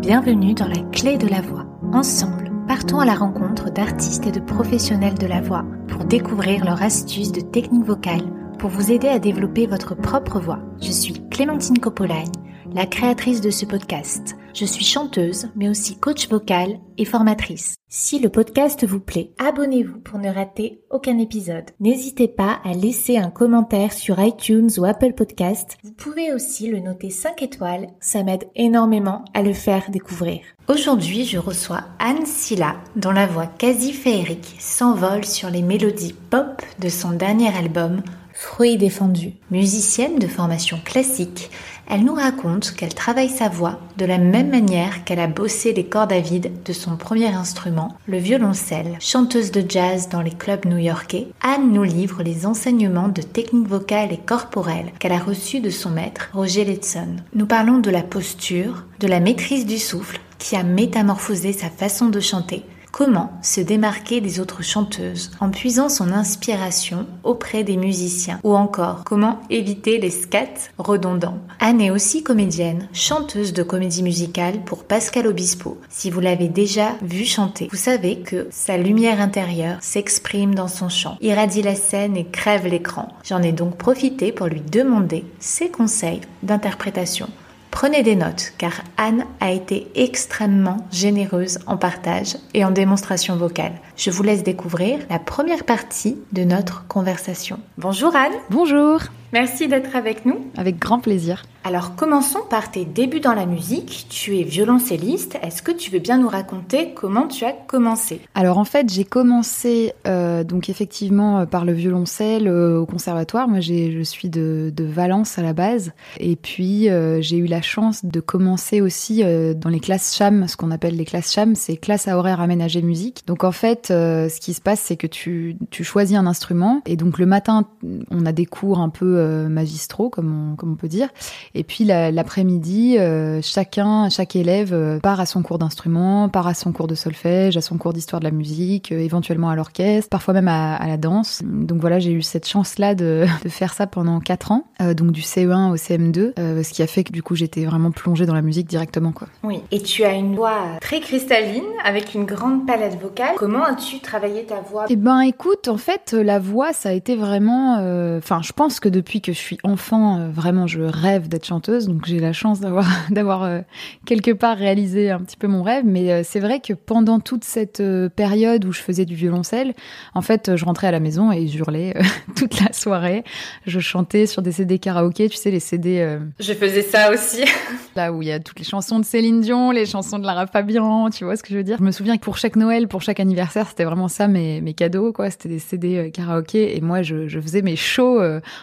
Bienvenue dans la clé de la voix. Ensemble, partons à la rencontre d'artistes et de professionnels de la voix pour découvrir leurs astuces de technique vocale pour vous aider à développer votre propre voix. Je suis Clémentine Copolagne, la créatrice de ce podcast. Je suis chanteuse, mais aussi coach vocal et formatrice. Si le podcast vous plaît, abonnez-vous pour ne rater aucun épisode. N'hésitez pas à laisser un commentaire sur iTunes ou Apple Podcast. Vous pouvez aussi le noter 5 étoiles, ça m'aide énormément à le faire découvrir. Aujourd'hui, je reçois Anne Silla, dont la voix quasi féerique s'envole sur les mélodies pop de son dernier album Fruits défendus. Musicienne de formation classique, elle nous raconte qu'elle travaille sa voix de la même manière qu'elle a bossé les cordes à vide de son premier instrument, le violoncelle. Chanteuse de jazz dans les clubs new-yorkais, Anne nous livre les enseignements de technique vocale et corporelle qu'elle a reçus de son maître, Roger Letson. Nous parlons de la posture, de la maîtrise du souffle qui a métamorphosé sa façon de chanter Comment se démarquer des autres chanteuses en puisant son inspiration auprès des musiciens Ou encore, comment éviter les scats redondants Anne est aussi comédienne, chanteuse de comédie musicale pour Pascal Obispo. Si vous l'avez déjà vu chanter, vous savez que sa lumière intérieure s'exprime dans son chant, irradie la scène et crève l'écran. J'en ai donc profité pour lui demander ses conseils d'interprétation. Prenez des notes car Anne a été extrêmement généreuse en partage et en démonstration vocale. Je vous laisse découvrir la première partie de notre conversation. Bonjour Anne. Bonjour. Merci d'être avec nous. Avec grand plaisir. Alors commençons par tes débuts dans la musique. Tu es violoncelliste. Est-ce que tu veux bien nous raconter comment tu as commencé? Alors en fait j'ai commencé euh, donc effectivement euh, par le violoncelle euh, au conservatoire. Moi je suis de, de, Valence à la base et puis euh, j'ai eu la chance de commencer aussi dans les classes CHAM, ce qu'on appelle les classes CHAM, c'est classes à horaire aménagé musique. Donc en fait ce qui se passe c'est que tu, tu choisis un instrument et donc le matin on a des cours un peu euh, magistraux, comme on, comme on peut dire. Et puis l'après-midi, euh, chacun, chaque élève euh, part à son cours d'instrument, part à son cours de solfège, à son cours d'histoire de la musique, éventuellement à l'orchestre, parfois même à, la danse. Donc voilà, j'ai eu cette chance-là de, de, faire ça pendant quatre ans, donc du CE1 au CM2, ce qui a fait que du coup j'étais vraiment plongée dans la musique directement. Quoi. Oui, et tu as une voix très cristalline, avec une grande palette vocale. Comment as-tu travaillé ta voix? Eh ben écoute, en fait, la voix, ça a été vraiment... Enfin, je pense que depuis que je suis enfant, euh, vraiment, je rêve d'être chanteuse. Donc j'ai la chance d'avoir d'avoir euh, quelque part réalisé un petit peu mon rêve. Mais euh, c'est vrai que pendant toute cette période où je faisais du violoncelle, en fait, je rentrais à la maison et j'hurlais toute la soirée. Je chantais sur des CD karaoké, tu sais, les CD. Je faisais ça aussi. Là où il y a toutes les chansons de Céline Dion, les chansons de Lara Fabian, tu vois ce que je veux dire? Je me souviens que pour chaque Noël, pour chaque anniversaire, c'était vraiment ça mes, mes cadeaux, quoi. C'était des CD karaoké et moi, je, je faisais mes shows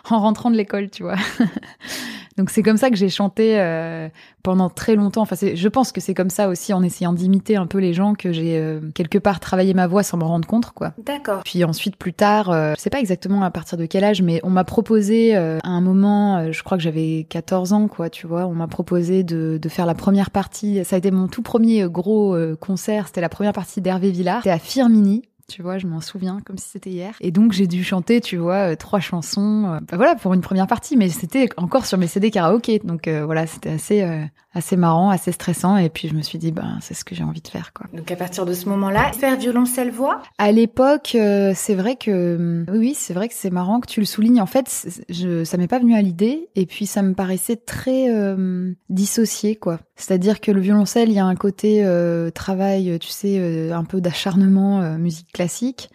en rentrant de l'école, tu vois. Donc c'est comme ça que j'ai chanté euh, pendant très longtemps. Enfin, je pense que c'est comme ça aussi en essayant d'imiter un peu les gens que j'ai euh, quelque part travaillé ma voix sans m'en rendre compte, quoi. D'accord. Puis ensuite, plus tard, euh, je sais pas exactement à partir de quel âge, mais on m'a proposé à un moment, je crois que j'avais 14 ans, quoi, tu vois, on m'a proposé de, de, faire la première partie. Ça a été mon tout premier gros concert. C'était la première partie d'Hervé Villard. C'était à Firmini tu vois, je m'en souviens comme si c'était hier. Et donc j'ai dû chanter, tu vois, euh, trois chansons, euh, bah voilà, pour une première partie, mais c'était encore sur mes CD karaoké, donc euh, voilà, c'était assez assez marrant, assez stressant, et puis je me suis dit, ben c'est ce que j'ai envie de faire, quoi. Donc à partir de ce moment-là, faire violoncelle voix? À l'époque, c'est vrai que oui, c'est vrai que c'est marrant que tu le soulignes. En fait, je, ça m'est pas venu à l'idée, et puis ça me paraissait très dissocié, quoi. C'est-à-dire que le violoncelle, il y a un côté travail, tu sais, un peu d'acharnement, musique classique.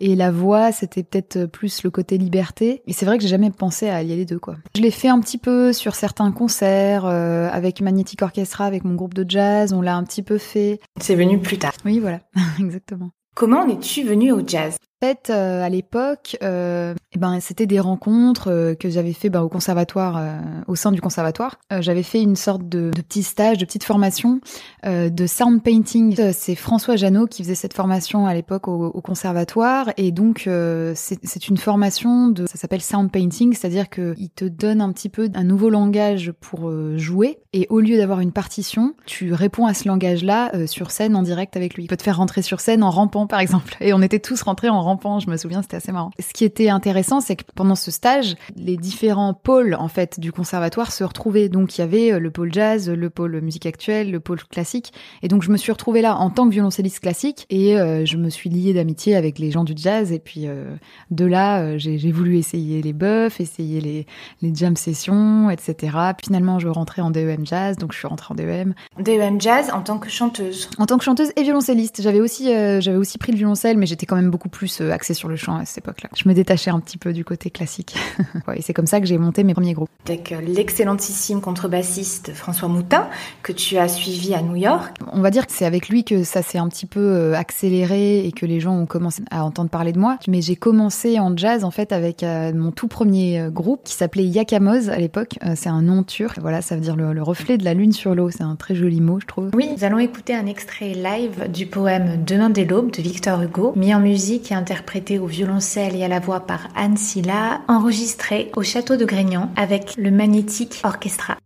Et la voix, c'était peut-être plus le côté liberté. Et c'est vrai que j'ai jamais pensé à allier les deux, quoi. Je l'ai fait un petit peu sur certains concerts, euh, avec Magnetic Orchestra, avec mon groupe de jazz. On l'a un petit peu fait. C'est venu plus tard. Oui, voilà. Exactement. Comment es-tu venu au jazz? Fait, euh, à l'époque, euh, eh ben, c'était des rencontres euh, que j'avais fait ben, au conservatoire, au sein du conservatoire. j'avais fait une sorte de, petit stage, de petite formation de sound painting. C'est François Janot qui faisait cette formation à l'époque au, au, conservatoire, et donc c'est une formation de, ça s'appelle sound painting, c'est-à-dire que il te donne un petit peu un nouveau langage pour jouer, et au lieu d'avoir une partition, tu réponds à ce langage-là sur scène en direct avec lui. Il peut te faire rentrer sur scène en rampant, par exemple. Et on était tous rentrés en rampant. Je me souviens, c'était assez marrant. Ce qui était intéressant, c'est que pendant ce stage, les différents pôles en fait du conservatoire se retrouvaient. Donc il y avait le pôle jazz, le pôle musique actuelle, le pôle classique. Et donc je me suis retrouvée là en tant que violoncelliste classique et je me suis liée d'amitié avec les gens du jazz. Et puis de là, j'ai voulu essayer les buffs, essayer les, les jam sessions, etc. Finalement, je rentrais en DEM jazz, donc je suis rentrée en DEM. DEM jazz en tant que chanteuse. En tant que chanteuse et violoncelliste. J'avais aussi, euh, j'avais aussi pris le violoncelle, mais j'étais quand même beaucoup plus euh, axée sur le chant à cette époque-là. Je me détachais un petit peu du côté classique. et c'est comme ça que j'ai monté mes premiers groupes. Avec euh, l'excellentissime contrebassiste François Moutin, que tu as suivi à New York. On va dire que c'est avec lui que ça s'est un petit peu accéléré et que les gens ont commencé à entendre parler de moi. Mais j'ai commencé en jazz en fait avec mon tout premier groupe qui s'appelait Yakamoz à l'époque. c'est un nom turc. Voilà, ça veut dire le, le reflet de la lune sur l'eau. C'est un très joli mot, je trouve. Oui, nous allons écouter un extrait live du poème Demain des l'aube de Victor Hugo, mis en musique et interprété au violoncelle et à la voix par Anne Silla, enregistré au château de Grignan avec le Magnétique Orchestra.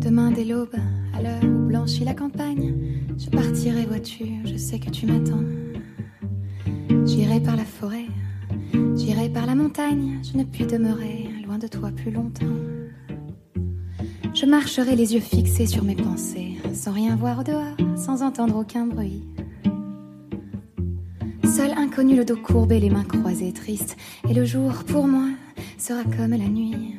Demain dès l'aube, à l'heure où blanchit la campagne, je partirai voiture, je sais que tu m'attends. J'irai par la forêt, j'irai par la montagne, je ne puis demeurer loin de toi plus longtemps. Je marcherai les yeux fixés sur mes pensées, sans rien voir dehors, sans entendre aucun bruit. Seul inconnu, le dos courbé, les mains croisées, triste, et le jour pour moi sera comme la nuit.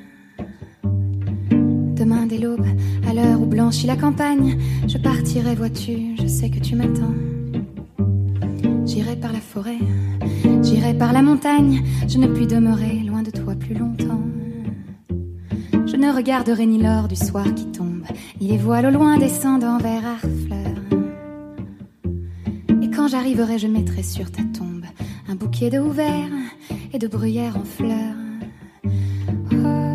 Demain dès l'aube, à l'heure où blanchit la campagne, je partirai, vois-tu, je sais que tu m'attends. J'irai par la forêt, j'irai par la montagne, je ne puis demeurer loin de toi plus longtemps. Ne regarderai ni l'or du soir qui tombe, ni les voiles au loin descendant vers Harfleur. Et quand j'arriverai, je mettrai sur ta tombe un bouquet de houverts et de bruyères en fleurs. Il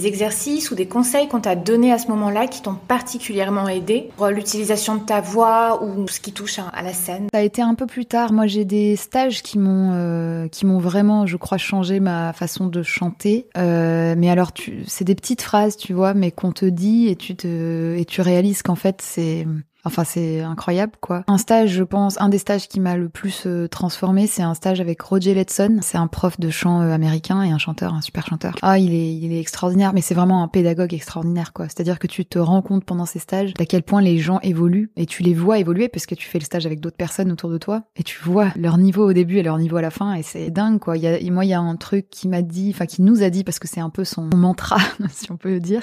des exercices ou des conseils qu'on t'a donnés à ce moment-là qui t'ont particulièrement aidé pour l'utilisation de ta voix ou ce qui touche à la scène? Ça a été un peu plus tard. Moi, j'ai des stages qui m'ont euh, qui m'ont vraiment, je crois, changé ma façon de chanter. Euh, mais alors, c'est des petites phrases, tu vois, mais qu'on te dit et tu te et tu réalises qu'en fait, c'est Enfin, c'est incroyable, quoi. Un stage, je pense, un des stages qui m'a le plus euh, transformé, c'est un stage avec Roger Letson. C'est un prof de chant euh, américain et un chanteur, un super chanteur. Ah, il est, il est extraordinaire, mais c'est vraiment un pédagogue extraordinaire, quoi. C'est-à-dire que tu te rends compte pendant ces stages d'à quel point les gens évoluent et tu les vois évoluer parce que tu fais le stage avec d'autres personnes autour de toi et tu vois leur niveau au début et leur niveau à la fin et c'est dingue, quoi. Il y a, moi, il y a un truc qui m'a dit, enfin, qui nous a dit parce que c'est un peu son mantra, si on peut le dire.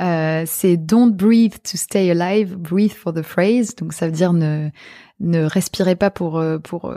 Euh, c'est don't breathe to stay alive, breathe for the phrase. Donc ça veut dire ne ne respirez pas pour euh, pour euh,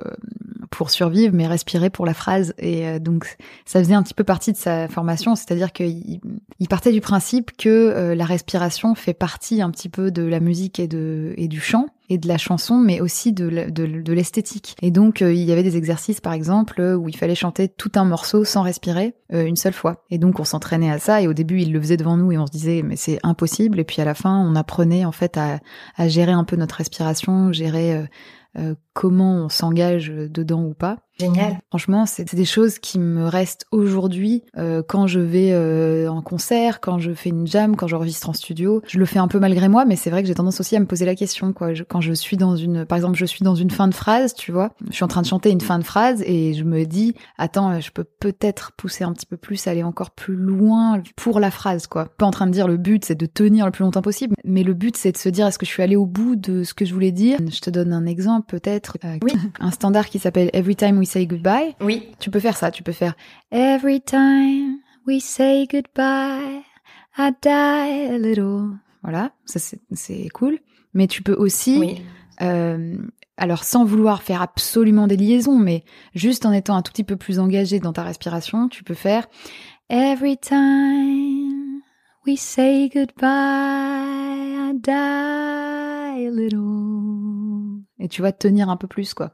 pour survivre, mais respirez pour la phrase. Et euh, donc ça faisait un petit peu partie de sa formation, c'est-à-dire qu'il il partait du principe que la respiration fait partie un petit peu de la musique et de et du chant et de la chanson, mais aussi de, de, l'esthétique. Et donc, il y avait des exercices, par exemple, où il fallait chanter tout un morceau sans respirer une seule fois. Et donc, on s'entraînait à ça. Et au début, il le faisait devant nous et on se disait, mais c'est impossible. Et puis, à la fin, on apprenait, en fait, à, à gérer un peu notre respiration, gérer euh, comment on s'engage dedans ou pas. Génial. Franchement, c'est des choses qui me restent aujourd'hui euh, quand je vais euh, en concert, quand je fais une jam, quand j'enregistre en studio. Je le fais un peu malgré moi, mais c'est vrai que j'ai tendance aussi à me poser la question. Quoi. quand je suis dans une, par exemple, je suis dans une fin de phrase, tu vois, je suis en train de chanter une fin de phrase et je me dis, attends, je peux peut-être pousser un petit peu plus, aller encore plus loin pour la phrase, quoi. Pas en train de dire le but c'est de tenir le plus longtemps possible, mais le but c'est de se dire est-ce que je suis allée au bout de ce que je voulais dire? Je te donne un exemple peut-être. Euh, oui. Un standard qui s'appelle Every Time We Say Goodbye? Oui. Tu peux faire ça, tu peux faire Every time we say goodbye, I die a little. Voilà, ça c'est cool. Mais tu peux aussi, oui. euh, alors sans vouloir faire absolument des liaisons, mais juste en étant un tout petit peu plus engagé dans ta respiration, tu peux faire Every time we say goodbye, I die a little. Et tu vas tenir un peu plus, quoi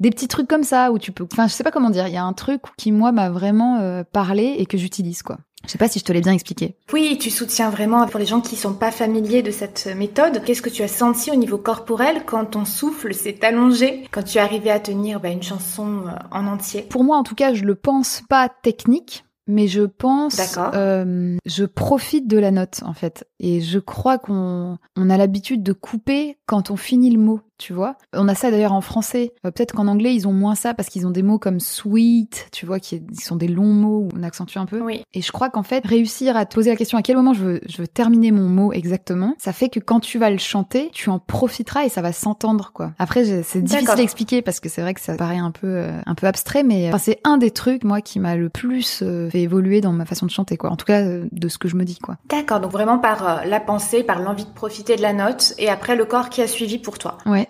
des petits trucs comme ça où tu peux. Enfin, je sais pas comment dire. Il y a un truc qui moi m'a vraiment euh, parlé et que j'utilise quoi. Je sais pas si je te l'ai bien expliqué. Oui, tu soutiens vraiment pour les gens qui sont pas familiers de cette méthode. Qu'est-ce que tu as senti au niveau corporel quand ton souffle s'est allongé, quand tu es arrivé à tenir bah, une chanson euh, en entier? Pour moi, en tout cas, je le pense pas technique mais je pense, euh, je profite de la note en fait, et je crois qu'on on a l'habitude de couper quand on finit le mot tu vois. On a ça d'ailleurs en français. Euh, peut-être qu'en anglais, ils ont moins ça parce qu'ils ont des mots comme sweet, tu vois, qui sont des longs mots où on accentue un peu. Oui. Et je crois qu'en fait, réussir à te poser la question à quel moment je veux, je veux terminer mon mot exactement, ça fait que quand tu vas le chanter, tu en profiteras et ça va s'entendre, quoi. Après, c'est difficile à expliquer parce que c'est vrai que ça paraît un peu, euh, un peu abstrait, mais c'est un des trucs, moi, qui m'a le plus euh, fait évoluer dans ma façon de chanter, quoi. En tout cas, de ce que je me dis, quoi. D'accord. Donc vraiment par la pensée, par l'envie de profiter de la note et après le corps qui a suivi pour toi. Ouais.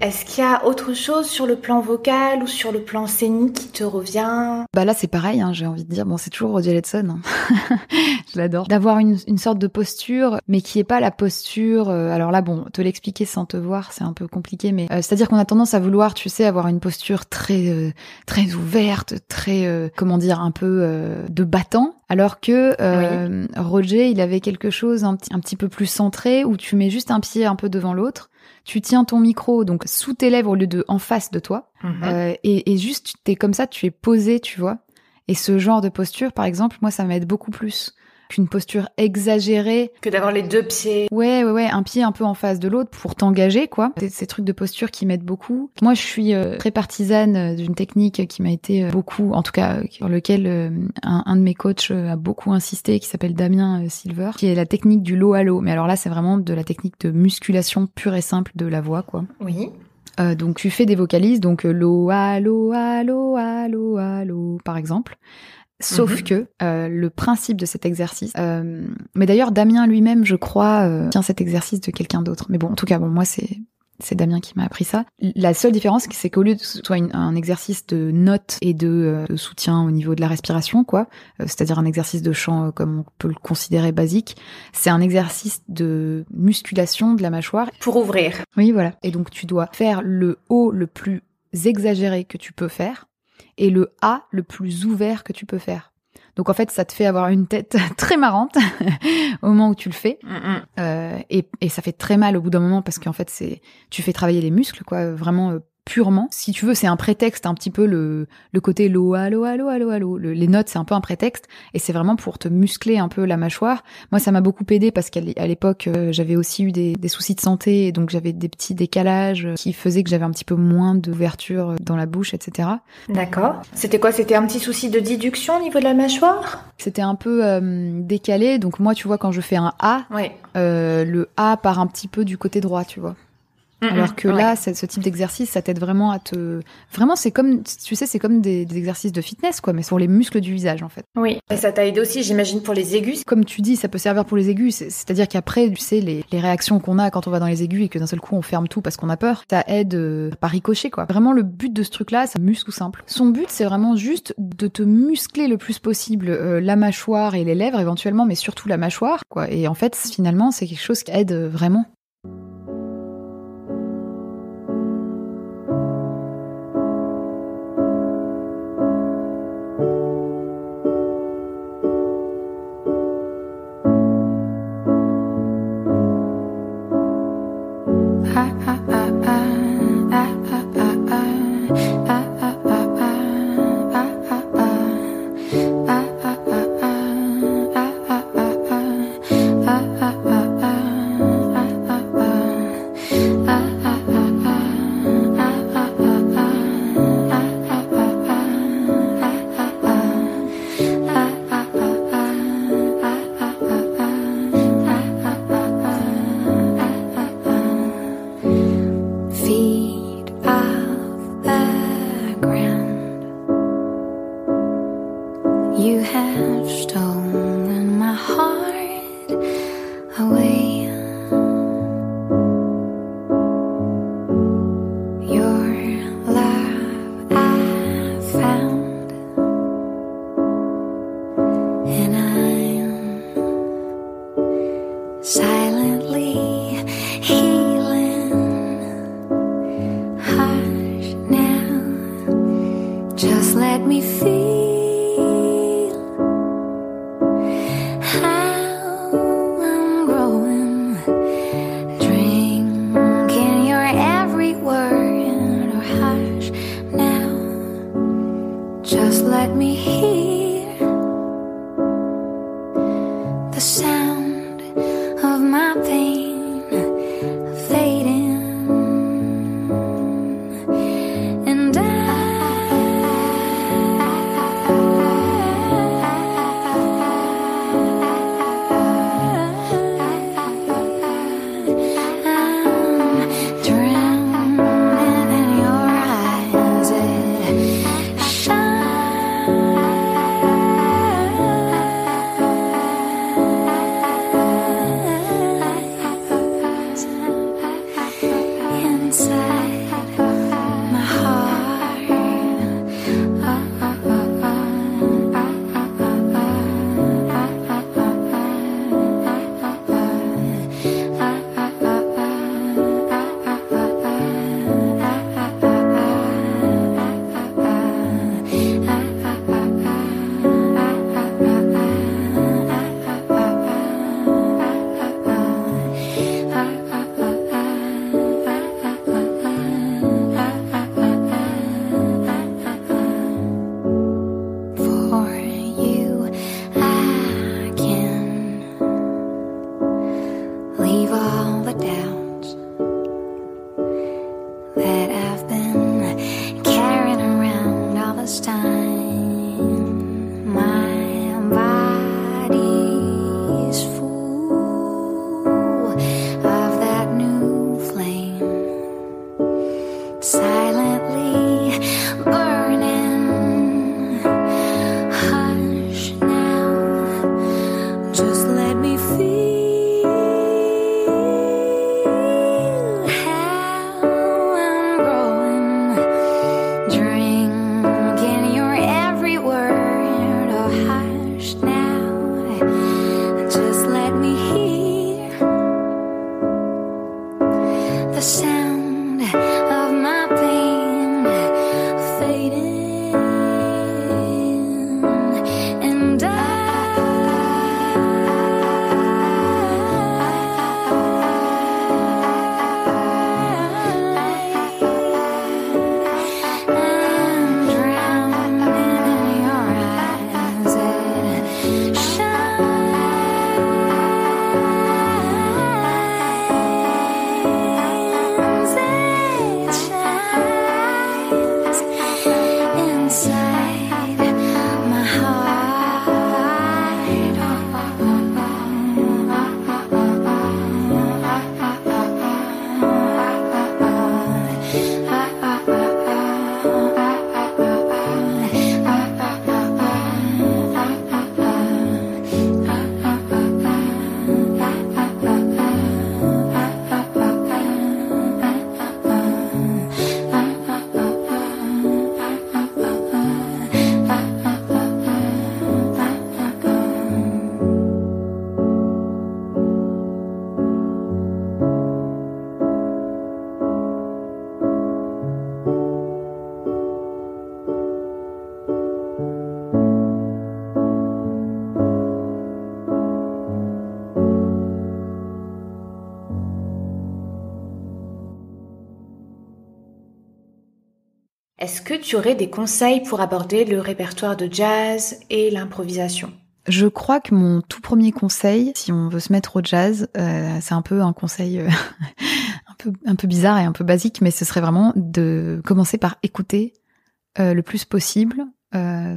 Est-ce qu'il y a autre chose sur le plan vocal ou sur le plan scénique qui te revient? Bah là c'est pareil, hein, j'ai envie de dire. Bon c'est toujours Roger Letson, hein. je l'adore. D'avoir une, une, sorte de posture, mais qui est pas la posture. Euh, alors là bon, te l'expliquer sans te voir, c'est un peu compliqué, mais euh, c'est-à-dire qu'on a tendance à vouloir, tu sais, avoir une posture très euh, très ouverte, très comment dire, un peu de battant. Alors que Roger, il avait quelque chose un, un petit peu plus centré où tu mets juste un pied un peu devant l'autre tu tiens ton micro donc sous tes lèvres au lieu de en face de toi, mhm. euh, et, et, juste t'es comme ça, tu es posé, tu vois. Et ce genre de posture, par exemple, moi, ça m'aide beaucoup plus qu'une posture exagérée. Que d'avoir les deux pieds. Ouais, ouais, ouais, un pied un peu en face de l'autre pour t'engager, quoi. C'est ces trucs de posture qui m'aident beaucoup. Moi, je suis euh, très partisane euh, d'une technique qui m'a été euh, beaucoup, en tout cas, sur lequel un, un, de mes coachs a beaucoup insisté, qui s'appelle Damien Silver, qui est la technique du low à low. Mais alors là, c'est vraiment de la technique de musculation pure et simple de la voix, quoi. Oui. Euh, donc tu fais des vocalises, donc lo, allo, allo, allo, allo, par exemple. Sauf mhm. que euh, le principe de cet exercice, euh, mais d'ailleurs Damien lui-même, je crois, euh, tient cet exercice de quelqu'un d'autre. Mais bon, en tout cas, bon, moi c'est c'est Damien qui m'a appris ça. La seule différence, c'est qu'au lieu de soit un exercice de notes et de, de, soutien au niveau de la respiration, quoi, c'est-à-dire un exercice de chant comme on peut le considérer basique, c'est un exercice de musculation de la mâchoire pour ouvrir. Oui, voilà. Et donc tu dois faire le haut le plus exagéré que tu peux faire et le A le plus ouvert que tu peux faire. Donc en fait, ça te fait avoir une tête très marrante au moment où tu le fais, euh, et, et, ça fait très mal au bout d'un moment parce qu'en fait, c'est tu fais travailler les muscles, quoi, vraiment euh, purement. Si tu veux, c'est un prétexte, un petit peu le, le côté lo, allo, allo, allo, allo. Le- les notes, c'est un peu un prétexte. Et c'est vraiment pour te muscler un peu la mâchoire. Moi, ça m'a beaucoup aidé parce qu'à l'époque, euh, j'avais aussi eu des, des soucis de santé. Et donc, j'avais des petits décalages euh, qui faisaient que j'avais un petit peu moins d'ouverture euh, dans la bouche, etc. D'accord. C'était quoi? C'était un petit souci de déduction au niveau de la mâchoire? C'était un peu euh, décalé. Donc, moi, tu vois, quand je fais un A, euh, le A part un petit peu du côté droit, tu vois. Alors que là, c'est- ce type d'exercice, ça t'aide vraiment à te. Vraiment, c'est comme, tu sais, c'est comme des, des exercices de fitness, quoi, mais sur les muscles du visage, en fait. Oui. Et ça t'a aidé aussi, j'imagine, pour les aigus. Comme tu dis, ça peut servir pour les aigus. c'est- C'est-à-dire qu'après, tu sais, les, les réactions qu'on a quand on va dans les aigus et que d'un seul coup on ferme tout parce qu'on a peur, ça aide euh, par ricochet, quoi. Vraiment, le but de ce truc-là, c'est muscle ou simple. Son but, c'est vraiment juste de te muscler le plus possible euh, la mâchoire et les lèvres éventuellement, mais surtout la mâchoire, quoi. Et en fait, finalement, c'est quelque chose qui aide euh, vraiment. Just let me hear the sound tu aurais des conseils pour aborder le répertoire de jazz et l'improvisation? Je crois que mon tout premier conseil, si on veut se mettre au jazz, euh, c'est un peu un conseil euh, un peu un peu bizarre et un peu basique, mais ce serait vraiment de commencer par écouter euh, le plus possible euh,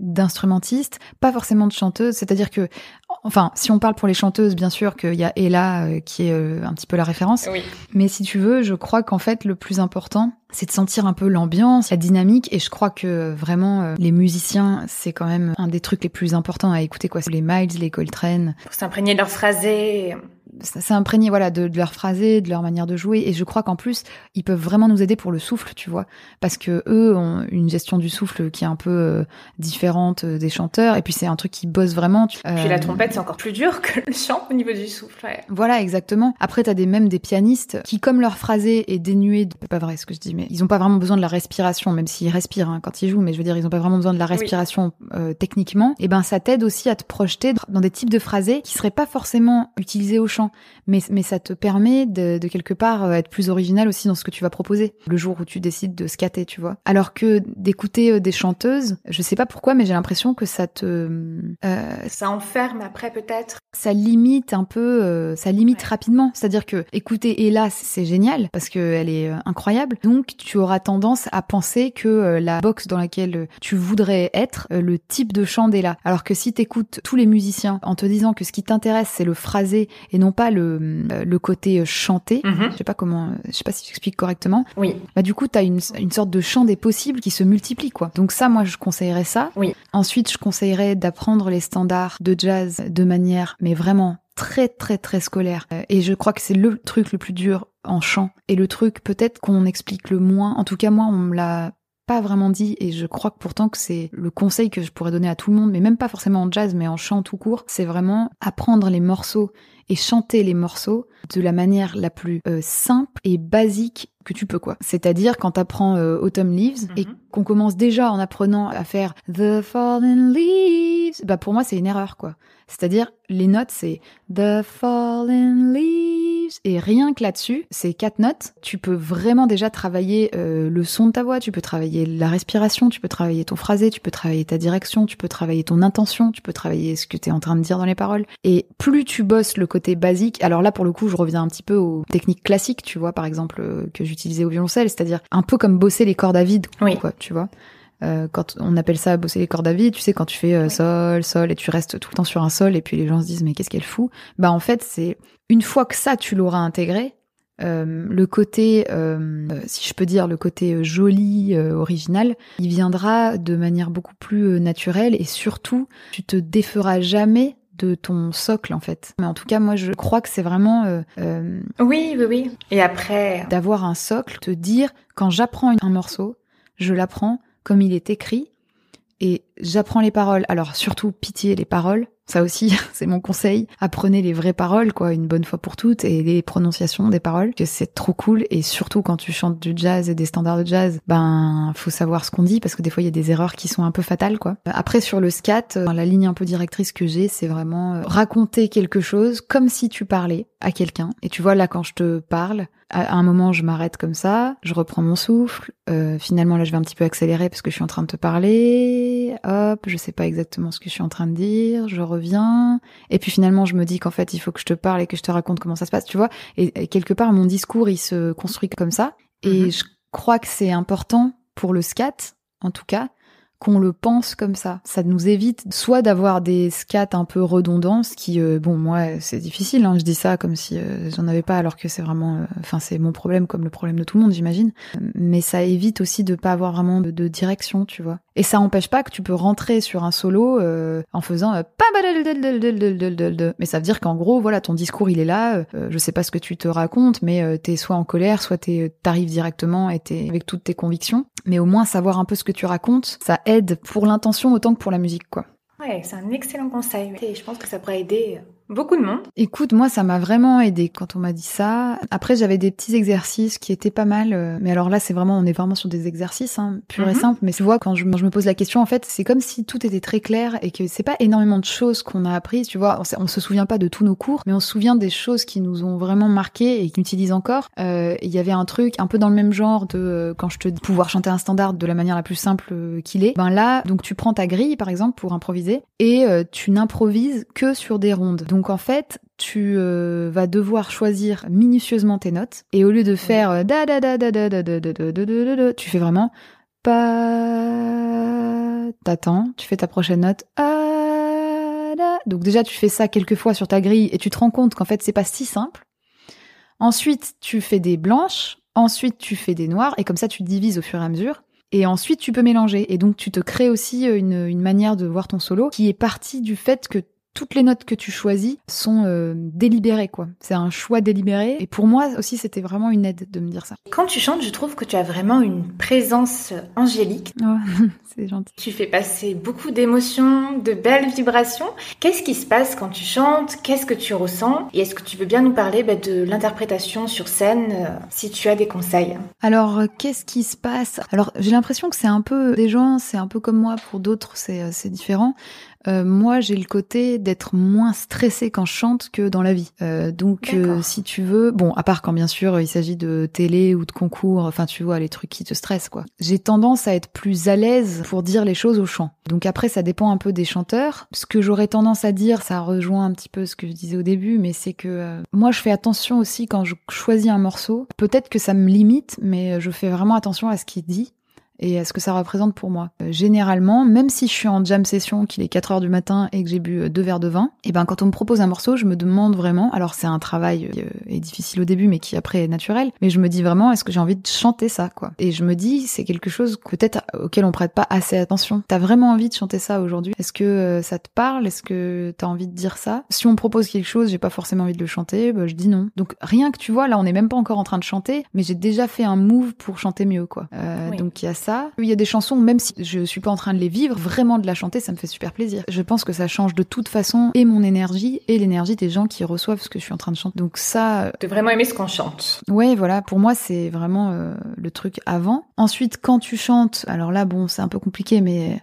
d'instrumentistes, pas forcément de chanteuses. C'est-à-dire que, enfin, si on parle pour les chanteuses, bien sûr qu'il y a Ella euh, qui est euh, un petit peu la référence. Oui. Mais si tu veux, je crois qu'en fait, le plus important, c'est de sentir un peu l'ambiance, la dynamique. Et je crois que vraiment, euh, les musiciens, c'est quand même un des trucs les plus importants à écouter, quoi. Les Miles, les Coltrane. Pour s'imprégner de leur phrasé. C'est imprégné, voilà, de, de, leur phrasé, de leur manière de jouer. Et je crois qu'en plus, ils peuvent vraiment nous aider pour le souffle, tu vois. Parce que eux ont une gestion du souffle qui est un peu euh, différente euh, des chanteurs. Et puis c'est un truc qui bosse vraiment. Euh... Puis la trompette, c'est encore plus dur que le chant au niveau du souffle. Ouais. Voilà, exactement. Après, t'as des même des pianistes qui, comme leur phrasé est dénué, de... pas vrai ce que je dis, mais ils ont pas vraiment besoin de la respiration, même s'ils respirent hein, quand ils jouent. Mais je veux dire, ils ont pas vraiment besoin de la respiration oui. euh, techniquement. Et ben, ça t'aide aussi à te projeter dans des types de phrasés qui seraient pas forcément utilisés au chant mais, mais ça te permet de, de, quelque part euh, être plus original aussi dans ce que tu vas proposer le jour où tu décides de scatter, tu vois. Alors que d'écouter euh, des chanteuses, je sais pas pourquoi, mais j'ai l'impression que ça te... Euh, ça enferme après peut-être Ça limite un peu, ça limite ouais. rapidement. C'est-à-dire que écouter Ella, c'est génial parce qu'elle est incroyable. Donc tu auras tendance à penser que la box dans laquelle tu voudrais être, le type de chant d'Ella. Alors que si t'écoutes tous les musiciens en te disant que ce qui t'intéresse, c'est le phrasé et non pas le le côté chanté. Mhm. Mm -hmm. Je sais pas comment, je sais pas si j'explique correctement. Oui. Bah du coup, t'as une, une sorte de chant des possibles qui se multiplie quoi. Donc ça, moi, je conseillerais ça. Oui. Ensuite, je conseillerais d'apprendre les standards de jazz de manière, mais vraiment très très très scolaire. Et je crois que c'est le truc le plus dur en chant et le truc peut-être qu'on explique le moins. En tout cas, moi, on me l'a pas vraiment dit et je crois que pourtant que c'est le conseil que je pourrais donner à tout le monde mais même pas forcément en jazz mais en chant tout court c'est vraiment apprendre les morceaux et chanter les morceaux de la manière la plus euh, simple et basique que tu peux quoi. C'est-à-dire quand t'apprends euh, Autumn Leaves Mhm. et qu'on commence déjà en apprenant à faire The Fallen Leaves, bah pour moi c'est une erreur quoi. C'est-à-dire les notes c'est The Fallen Leaves et rien que là-dessus, ces quatre notes, tu peux vraiment déjà travailler euh, le son de ta voix, tu peux travailler la respiration, tu peux travailler ton phrasé, tu peux travailler ta direction, tu peux travailler ton intention, tu peux travailler ce que tu es en train de dire dans les paroles. Et plus tu bosses le côté basique, alors là pour le coup je reviens un petit peu aux techniques classiques, tu vois, par exemple euh, que j'utilisais au violoncelle, c'est-à-dire un peu comme bosser les cordes à vide, oui. Tu vois. Euh, quand on appelle ça bosser les cordes à vide, tu sais, quand tu fais euh, sol, sol, et tu restes tout le temps sur un sol, et puis les gens se disent mais qu'est-ce qu'elle fout? Bah en fait c'est une fois que ça tu l'auras intégré, euh, le côté, si je peux dire, le côté joli, original, il viendra de manière beaucoup plus naturelle et surtout, tu te déferas jamais de ton socle en fait. Mais en tout cas, moi, je crois que c'est vraiment euh, euh, Oui, oui, oui. Et après, d'avoir un socle, te dire quand j'apprends un morceau, je l'apprends comme il est écrit et j'apprends les paroles. Alors surtout pitié les paroles. Ça aussi, c'est mon conseil. Apprenez les vraies paroles, quoi, une bonne fois pour toutes, et les prononciations des paroles, que c'est trop cool. Et surtout quand tu chantes du jazz et des standards de jazz, ben, faut savoir ce qu'on dit, parce que des fois, il y a des erreurs qui sont un peu fatales, quoi. Après, sur le scat, euh, la ligne un peu directrice que j'ai, c'est vraiment euh, raconter quelque chose comme si tu parlais à quelqu'un. Et tu vois, là, quand je te parle, à un moment, je m'arrête comme ça, je reprends mon souffle. Euh, finalement, là, je vais un petit peu accélérer parce que je suis en train de te parler. Je sais pas exactement ce que je suis en train de dire. Je reviens. Et puis finalement, je me dis qu'en fait, il faut que je te parle et que je te raconte comment ça se passe, tu vois. Et, et quelque part, mon discours, il se construit comme ça. Et Mhm. je crois que c'est important pour le scat, en tout cas, qu'on le pense comme ça. Ça nous évite soit d'avoir des scats un peu redondants, ce qui, euh, bon, moi, c'est difficile. Hein, je dis ça comme si euh, j'en avais pas, alors que c'est vraiment, euh, enfin, c'est mon problème comme le problème de tout le monde, j'imagine. Mais ça évite aussi de pas avoir vraiment de, de direction, tu vois. Et ça n'empêche pas que tu peux rentrer sur un solo euh, en faisant euh, mais ça veut dire qu'en gros voilà ton discours il est là, euh, je sais pas ce que tu te racontes mais euh, t'es soit en colère soit euh, t'arrives directement et t'es avec toutes tes convictions, mais au moins savoir un peu ce que tu racontes, ça aide pour l'intention autant que pour la musique quoi. Ouais, c'est un excellent conseil. Et je pense que ça pourrait aider beaucoup de monde. Écoute, moi, ça m'a vraiment aidé quand on m'a dit ça. Après, j'avais des petits exercices qui étaient pas mal. euh, Mais alors là, c'est vraiment, on est vraiment sur des exercices, hein, purs et Mhm. simples. Mais tu vois, quand je, me- je me pose la question, en fait, c'est comme si tout était très clair et que c'est pas énormément de choses qu'on a apprises. Tu vois, on, on se souvient pas de tous nos cours, mais on se souvient des choses qui nous ont vraiment marqué et qui utilisent encore. Euh, Il y avait un truc un peu dans le même genre de euh, quand je te dis pouvoir chanter un standard de la manière la plus simple euh, qu'il est. Ben là, donc tu prends ta grille par exemple pour improviser et tu n'improvises que sur des rondes. Donc en fait, tu euh, vas devoir choisir minutieusement tes notes et au lieu de faire euh, da da da da da da da da da tu fais vraiment pas t'attends, tu fais ta prochaine note ah. Donc déjà tu fais ça quelques fois sur ta grille et tu te rends compte qu'en fait c'est pas si simple. Ensuite, tu fais des blanches, ensuite tu fais des noires et comme ça tu divises au fur et à mesure. Et ensuite, tu peux mélanger. Et donc, tu te crées aussi euh, une, une manière de voir ton solo qui est partie du fait que toutes les notes que tu choisis sont euh, délibérées, quoi. C'est un choix délibéré. Et pour moi aussi, c'était vraiment une aide de me dire ça. Quand tu chantes, je trouve que tu as vraiment une présence angélique. Oh, c'est gentil. Tu fais passer beaucoup d'émotions, de belles vibrations. Qu'est-ce qui se passe quand tu chantes? Qu'est-ce que tu ressens? Et est-ce que tu veux bien nous parler bah, de l'interprétation sur scène, euh, si tu as des conseils? Alors, euh, qu'est-ce qui se passe? Alors, j'ai l'impression que c'est un peu des gens, c'est un peu comme moi. Pour d'autres, c'est différent. Euh, moi, j'ai le côté d'être moins stressée quand je chante que dans la vie. Euh, donc, euh, si tu veux, bon, à part quand bien sûr il s'agit de télé ou de concours, enfin tu vois les trucs qui te stressent quoi. J'ai tendance à être plus à l'aise pour dire les choses au chant. Donc après, ça dépend un peu des chanteurs. Ce que j'aurais tendance à dire, ça rejoint un petit peu ce que je disais au début, mais c'est que euh, moi, je fais attention aussi quand je choisis un morceau. Peut-être que ça me limite, mais je fais vraiment attention à ce qui est dit et à ce que ça représente pour moi. Euh, généralement, même si je suis en jam session, qu'il est 4 heures du matin et que j'ai bu euh, deux verres de vin, et ben quand on me propose un morceau, je me demande vraiment, alors c'est un travail qui euh, est difficile au début mais qui après est naturel, mais je me dis vraiment est-ce que j'ai envie de chanter ça quoi? Et je me dis c'est quelque chose peut-être auquel on prête pas assez attention. T'as vraiment envie de chanter ça aujourd'hui? Est-ce que ça te parle? Est-ce que t'as envie de dire ça? Si on me propose quelque chose, j'ai pas forcément envie de le chanter, bah, je dis non. Donc rien que tu vois, là on n'est même pas encore en train de chanter, mais j'ai déjà fait un move pour chanter mieux quoi. Euh, Oui. Donc il y a ça. Il y a des chansons, même si je suis pas en train de les vivre, vraiment de la chanter, ça me fait super plaisir. Je pense que ça change de toute façon et mon énergie et l'énergie des gens qui reçoivent ce que je suis en train de chanter. Donc ça, De vraiment aimer ce qu'on chante. Ouais, voilà, pour moi, c'est vraiment euh, le truc avant. Ensuite, quand tu chantes, alors là, bon, c'est un peu compliqué, mais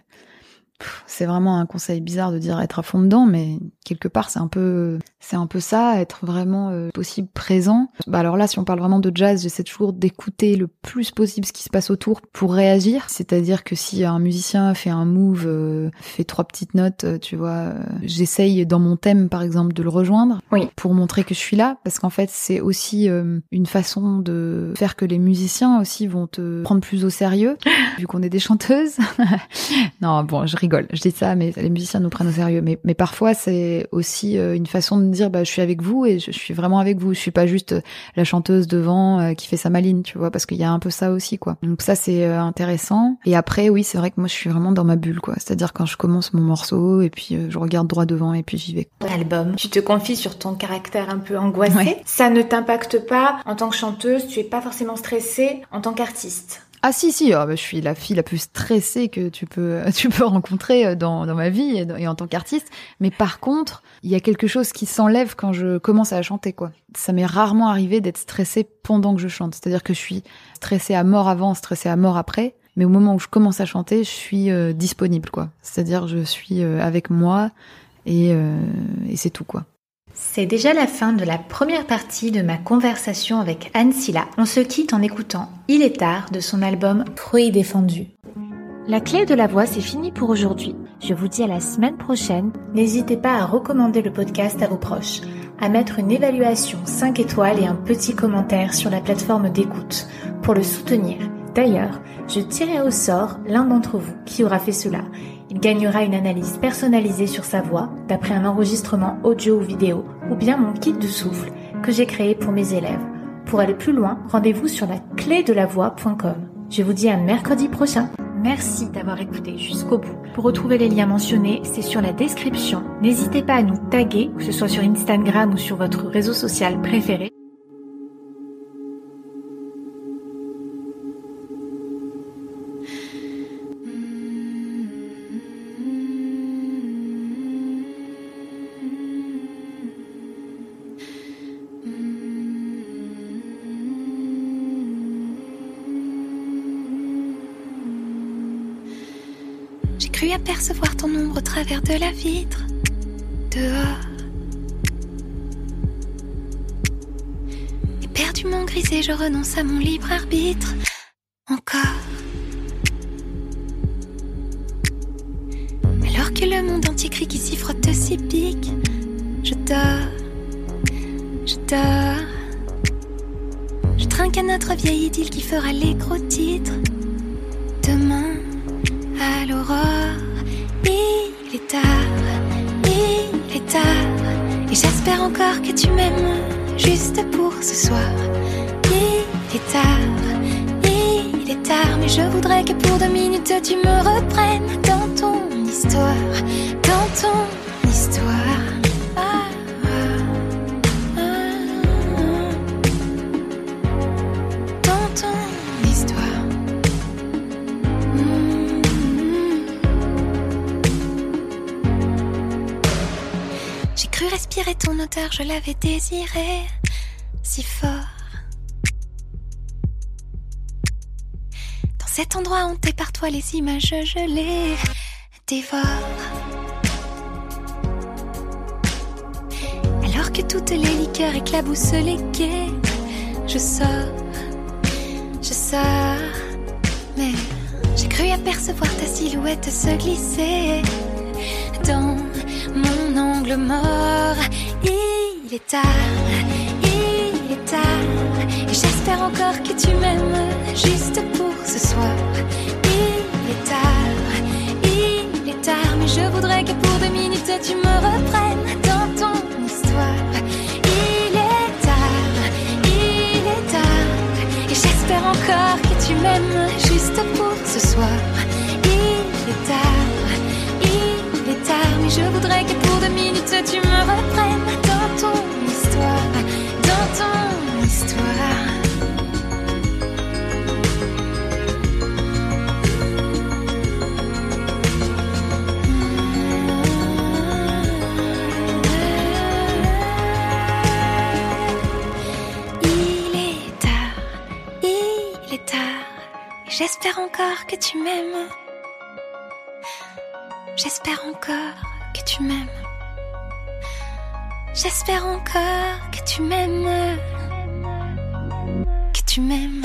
c'est vraiment un conseil bizarre de dire être à fond dedans, mais quelque part, c'est un peu, c'est un peu ça, être vraiment euh, possible présent. Bah alors là, si on parle vraiment de jazz, j'essaie toujours d'écouter le plus possible ce qui se passe autour pour réagir. C'est-à-dire que si un musicien fait un move, euh, fait trois petites notes, euh, tu vois, j'essaye dans mon thème, par exemple, de le rejoindre Oui. pour montrer que je suis là, parce qu'en fait, c'est aussi une façon de faire que les musiciens aussi vont te prendre plus au sérieux, vu qu'on est des chanteuses. non, bon, je rigole, je dis ça, mais les musiciens nous prennent au sérieux. Mais, mais parfois, c'est aussi euh, une façon de dire, bah, je suis avec vous et je, je suis vraiment avec vous. Je suis pas juste euh, la chanteuse devant euh, qui fait sa maline, tu vois, parce qu'il y a un peu ça aussi, quoi. Donc ça, c'est intéressant. Et après, oui, c'est vrai que moi, je suis vraiment dans ma bulle, quoi. C'est-à-dire quand je commence mon morceau et puis euh, je regarde droit devant et puis j'y vais. Ton album, tu te confies sur ton caractère un peu angoissé. Ouais. Ça ne t'impacte pas en tant que chanteuse, tu es pas forcément stressée en tant qu'artiste. Ah si si, ah, bah, je suis la fille la plus stressée que tu peux tu peux rencontrer euh, dans, dans ma vie et en tant qu'artiste. Mais par contre, il y a quelque chose qui s'enlève quand je commence à chanter quoi. Ça m'est rarement arrivé d'être stressée pendant que je chante. C'est-à-dire que je suis stressée à mort avant, stressée à mort après. Mais au moment où je commence à chanter, je suis euh, disponible quoi. C'est-à-dire je suis euh, avec moi et, euh, et c'est tout quoi. C'est déjà la fin de la première partie de ma conversation avec Anne Silla. On se quitte en écoutant Il est tard de son album Fruits défendu. La clé de la voix, c'est fini pour aujourd'hui. Je vous dis à la semaine prochaine. N'hésitez pas à recommander le podcast à vos proches, à mettre une évaluation 5 étoiles et un petit commentaire sur la plateforme d'écoute pour le soutenir. D'ailleurs, je tirerai au sort l'un d'entre vous qui aura fait cela. Il gagnera une analyse personnalisée sur sa voix d'après un enregistrement audio ou vidéo ou bien mon kit de souffle que j'ai créé pour mes élèves. Pour aller plus loin, rendez-vous sur la clé. Je vous dis à mercredi prochain. Merci d'avoir écouté jusqu'au bout. Pour retrouver les liens mentionnés, c'est sur la description. N'hésitez pas à nous taguer, que ce soit sur Instagram ou sur votre réseau social préféré. Apercevoir ton ombre au travers de la vitre. Dehors. Et perdu mon grisé, je renonce à mon libre arbitre. Encore. Alors que le monde entier crie qui s'y frotte si pique, je dors, je dors. Je trinque à notre vieille idylle qui fera les gros titres. Demain, à l'aurore, il est tard, il est tard. Et j'espère encore que tu m'aimes juste pour ce soir. Il est tard, il est tard, mais je voudrais que pour deux minutes tu me reprennes dans ton histoire, dans ton ton odeur, je l'avais désiré si fort. Dans cet endroit hanté par toi, les images, je les dévore. Alors que toutes les liqueurs éclaboussent les quais, je sors, je sors, mais j'ai cru apercevoir ta silhouette se glisser dans mon angle mort. Il est tard, il est tard, et j'espère encore que tu m'aimes juste pour ce soir. Il est tard, il est tard, mais je voudrais que pour deux minutes tu me reprennes dans ton histoire. Il est tard, il est tard, et j'espère encore que tu m'aimes juste pour ce soir. Il est tard, mais je voudrais que pour deux minutes tu me reprennes dans ton histoire, dans ton histoire. Il est tard, il est tard, j'espère encore que tu m'aimes. J'espère encore que tu m'aimes. J'espère encore que tu m'aimes. Que tu m'aimes.